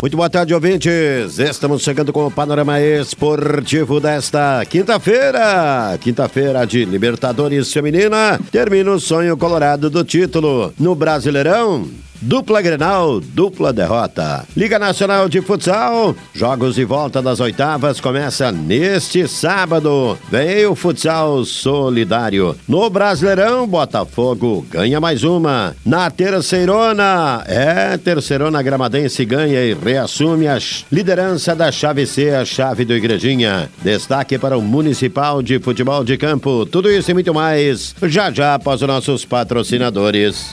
Muito boa tarde, ouvintes. Estamos chegando com o panorama esportivo desta quinta-feira. Quinta-feira de Libertadores Feminina. Termina o sonho colorado do título. No Brasileirão, Dupla Grenal, dupla derrota. Liga Nacional de Futsal, jogos de volta das oitavas começa neste sábado. Vem o futsal solidário. No Brasileirão, Botafogo ganha mais uma. Na terceirona, é, terceirona gramadense ganha e reassume a liderança da chave C, a chave do Igrejinha. Destaque para o Municipal de Futebol de Campo. Tudo isso e muito mais, já já após os nossos patrocinadores.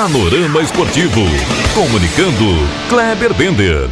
Panorama Esportivo. Comunicando, Kleber Bender.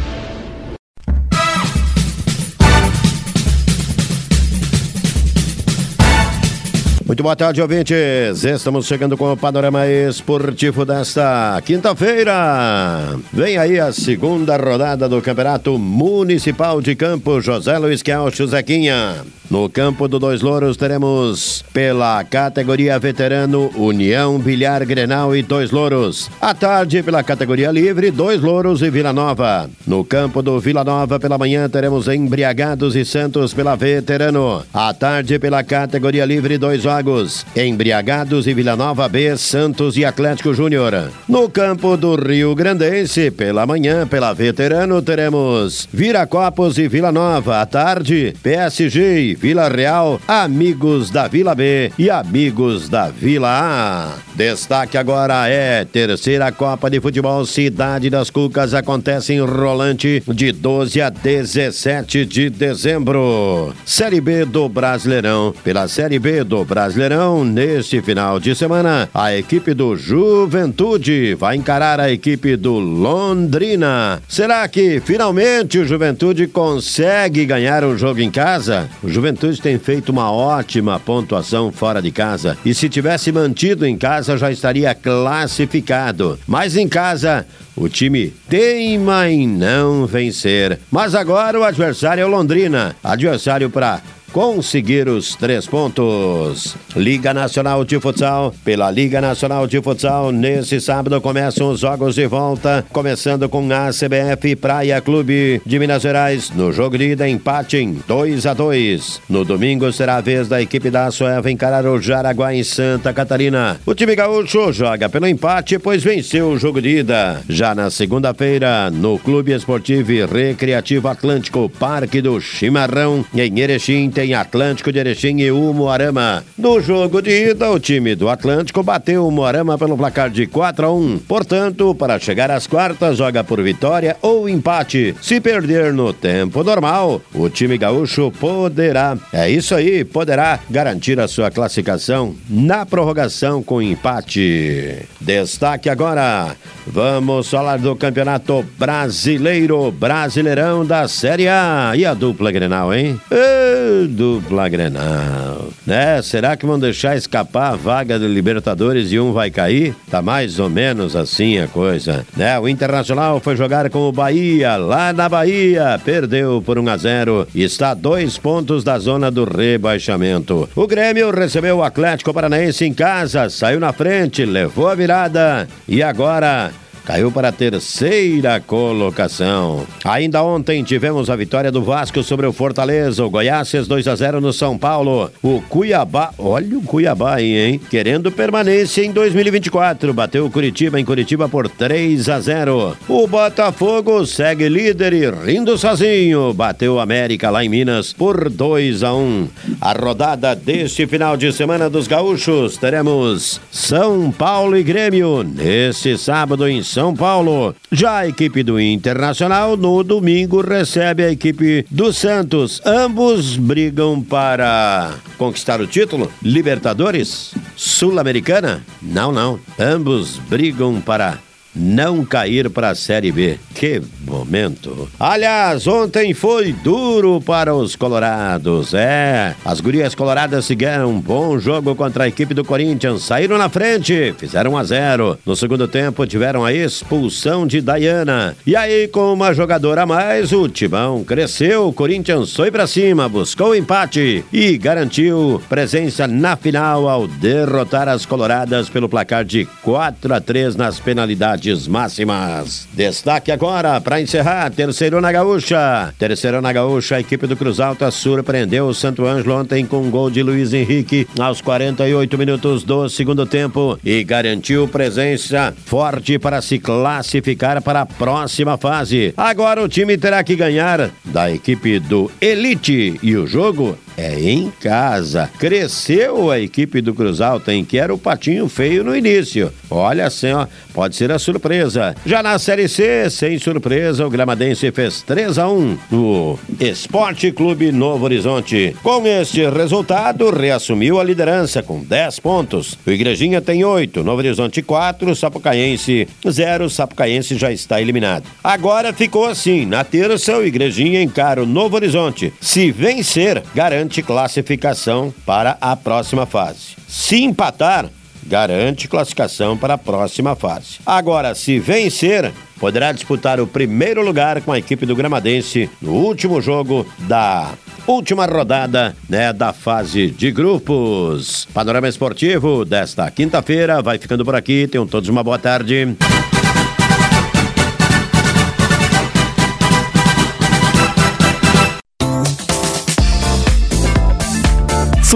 Muito boa tarde, ouvintes. Estamos chegando com o panorama esportivo desta quinta-feira. Vem aí a segunda rodada do Campeonato Municipal de Campo José Luiz Quelcho Zequinha. No campo do Dois Louros teremos pela categoria veterano União Bilhar Grenal e Dois Louros. À tarde pela categoria livre Dois Louros e Vila Nova. No campo do Vila Nova pela manhã teremos Embriagados e Santos pela veterano. À tarde pela categoria livre Dois jogos. Embriagados e Vila Nova B, Santos e Atlético Júnior. No campo do Rio Grandense pela manhã pela veterano teremos Viracopos e Vila Nova. À tarde PSG Vila Real, amigos da Vila B e amigos da Vila A. Destaque agora é terceira Copa de Futebol Cidade das Cucas acontece em Rolante de 12 a 17 de dezembro. Série B do Brasileirão. Pela Série B do Brasileirão, neste final de semana, a equipe do Juventude vai encarar a equipe do Londrina. Será que finalmente o Juventude consegue ganhar o jogo em casa? O Juventude tem feito uma ótima pontuação fora de casa e se tivesse mantido em casa já estaria classificado. Mas em casa, o time teima em não vencer. Mas agora o adversário é o Londrina. Adversário para conseguir os três pontos. Liga Nacional de Futsal. Pela Liga Nacional de Futsal, nesse sábado começam os jogos de volta, começando com a CBF Praia Clube de Minas Gerais. No jogo de ida, empate em 2 a 2 No domingo será a vez da equipe da Soeva encarar o Jaraguá em Santa Catarina. O time gaúcho joga pelo empate, pois venceu o jogo de ida. Já na segunda-feira, no Clube Esportivo Recreativo Atlântico, Parque do Chimarrão, em Erechim, tem Atlântico de Erechim e Umuarama. No jogo de ida, o time do Atlântico bateu o Umuarama pelo placar de 4 a 1. Portanto, para chegar às quartas, joga por vitória ou empate. Se perder no tempo normal, o time gaúcho poderá, é isso aí, poderá garantir a sua classificação na prorrogação com empate. Destaque agora, vamos falar do Campeonato Brasileiro, Brasileirão da Série A. E a dupla Grenal, hein? Ê, dupla Grenal. Né? Será que vão deixar escapar a vaga do Libertadores e um vai cair? Tá mais ou menos assim a coisa. Né? O Internacional foi jogar com o Bahia, lá na Bahia, perdeu por 1 a 0 e está a dois pontos da zona do rebaixamento. O Grêmio recebeu o Atlético Paranaense em casa, saiu na frente, levou a virada e agora caiu para a terceira colocação. Ainda ontem tivemos a vitória do Vasco sobre o Fortaleza. O Goiás fez 2 a 0 no São Paulo. O Cuiabá, olha o Cuiabá aí, hein? Querendo permanência em 2024. Bateu o Curitiba em Curitiba por 3 a 0. O Botafogo segue líder e rindo sozinho. Bateu o América lá em Minas por 2 a 1. A rodada deste final de semana dos gaúchos teremos São Paulo e Grêmio nesse sábado em São Paulo. Já a equipe do Internacional no domingo recebe a equipe do Santos. Ambos brigam para conquistar o título? Libertadores? Sul-Americana? Não, não. Ambos brigam para não cair para a Série B. Que momento. Aliás, ontem foi duro para os colorados. É, as gurias coloradas seguiram um bom jogo contra a equipe do Corinthians. Saíram na frente, fizeram 1 a 0. No segundo tempo tiveram a expulsão de Dayana. E aí, com uma jogadora a mais, o Timão cresceu. O Corinthians foi para cima, buscou o empate e garantiu presença na final ao derrotar as coloradas pelo placar de 4 a 3 nas penalidades máximas. Destaque agora para encerrar, terceiro na gaúcha. Terceiro na gaúcha, a equipe do Cruz Alta surpreendeu o Santo Ângelo ontem com um gol de Luiz Henrique aos 48 minutos do segundo tempo e garantiu presença forte para se classificar para a próxima fase. Agora o time terá que ganhar da equipe do Elite e o jogo é em casa. Cresceu a equipe do Cruz Alta, em que era o patinho feio no início. Olha assim, ó, pode ser a surpresa. Já na Série C, sem surpresa, o Gramadense fez 3 a 1 no Esporte Clube Novo Horizonte. Com este resultado, reassumiu a liderança com 10 pontos. O Igrejinha tem 8, Novo Horizonte 4, Sapucaense 0, Sapucaense já está eliminado. Agora ficou assim, na terça o Igrejinha encara o Novo Horizonte. Se vencer, garante garante classificação para a próxima fase. Se empatar, garante classificação para a próxima fase. Agora, se vencer, poderá disputar o primeiro lugar com a equipe do Gramadense no último jogo da última rodada né, da fase de grupos. Panorama Esportivo desta quinta-feira vai ficando por aqui. Tenham todos uma boa tarde.